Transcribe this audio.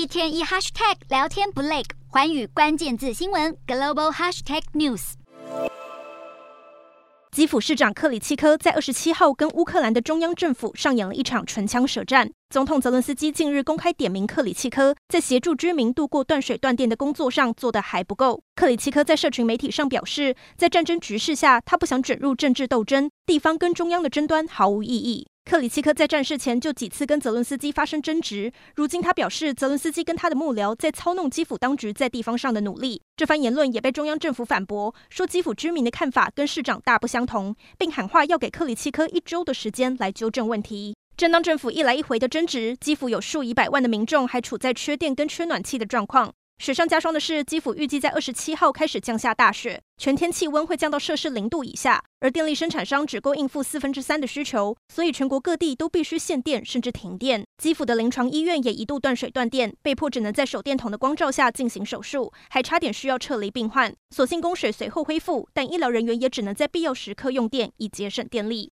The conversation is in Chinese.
一天一 hashtag 聊天不累，环宇关键字新闻 global hashtag news。基辅市长克里契科在二十七号跟乌克兰的中央政府上演了一场唇枪舌战。总统泽伦斯基近日公开点名克里契科在协助居民度过断水断电的工作上做得还不够。克里契科在社群媒体上表示，在战争局势下，他不想卷入政治斗争，地方跟中央的争端毫无意义。克里契科在战事前就几次跟泽伦斯基发生争执，如今他表示泽伦斯基跟他的幕僚在操弄基辅当局在地方上的努力。这番言论也被中央政府反驳，说基辅居民的看法跟市长大不相同，并喊话要给克里契科一周的时间来纠正问题。正当政府一来一回的争执，基辅有数以百万的民众还处在缺电跟缺暖气的状况。雪上加霜的是，基辅预计在二十七号开始降下大雪，全天气温会降到摄氏零度以下，而电力生产商只够应付四分之三的需求，所以全国各地都必须限电甚至停电。基辅的临床医院也一度断水断电，被迫只能在手电筒的光照下进行手术，还差点需要撤离病患。所幸供水随后恢复，但医疗人员也只能在必要时刻用电以节省电力。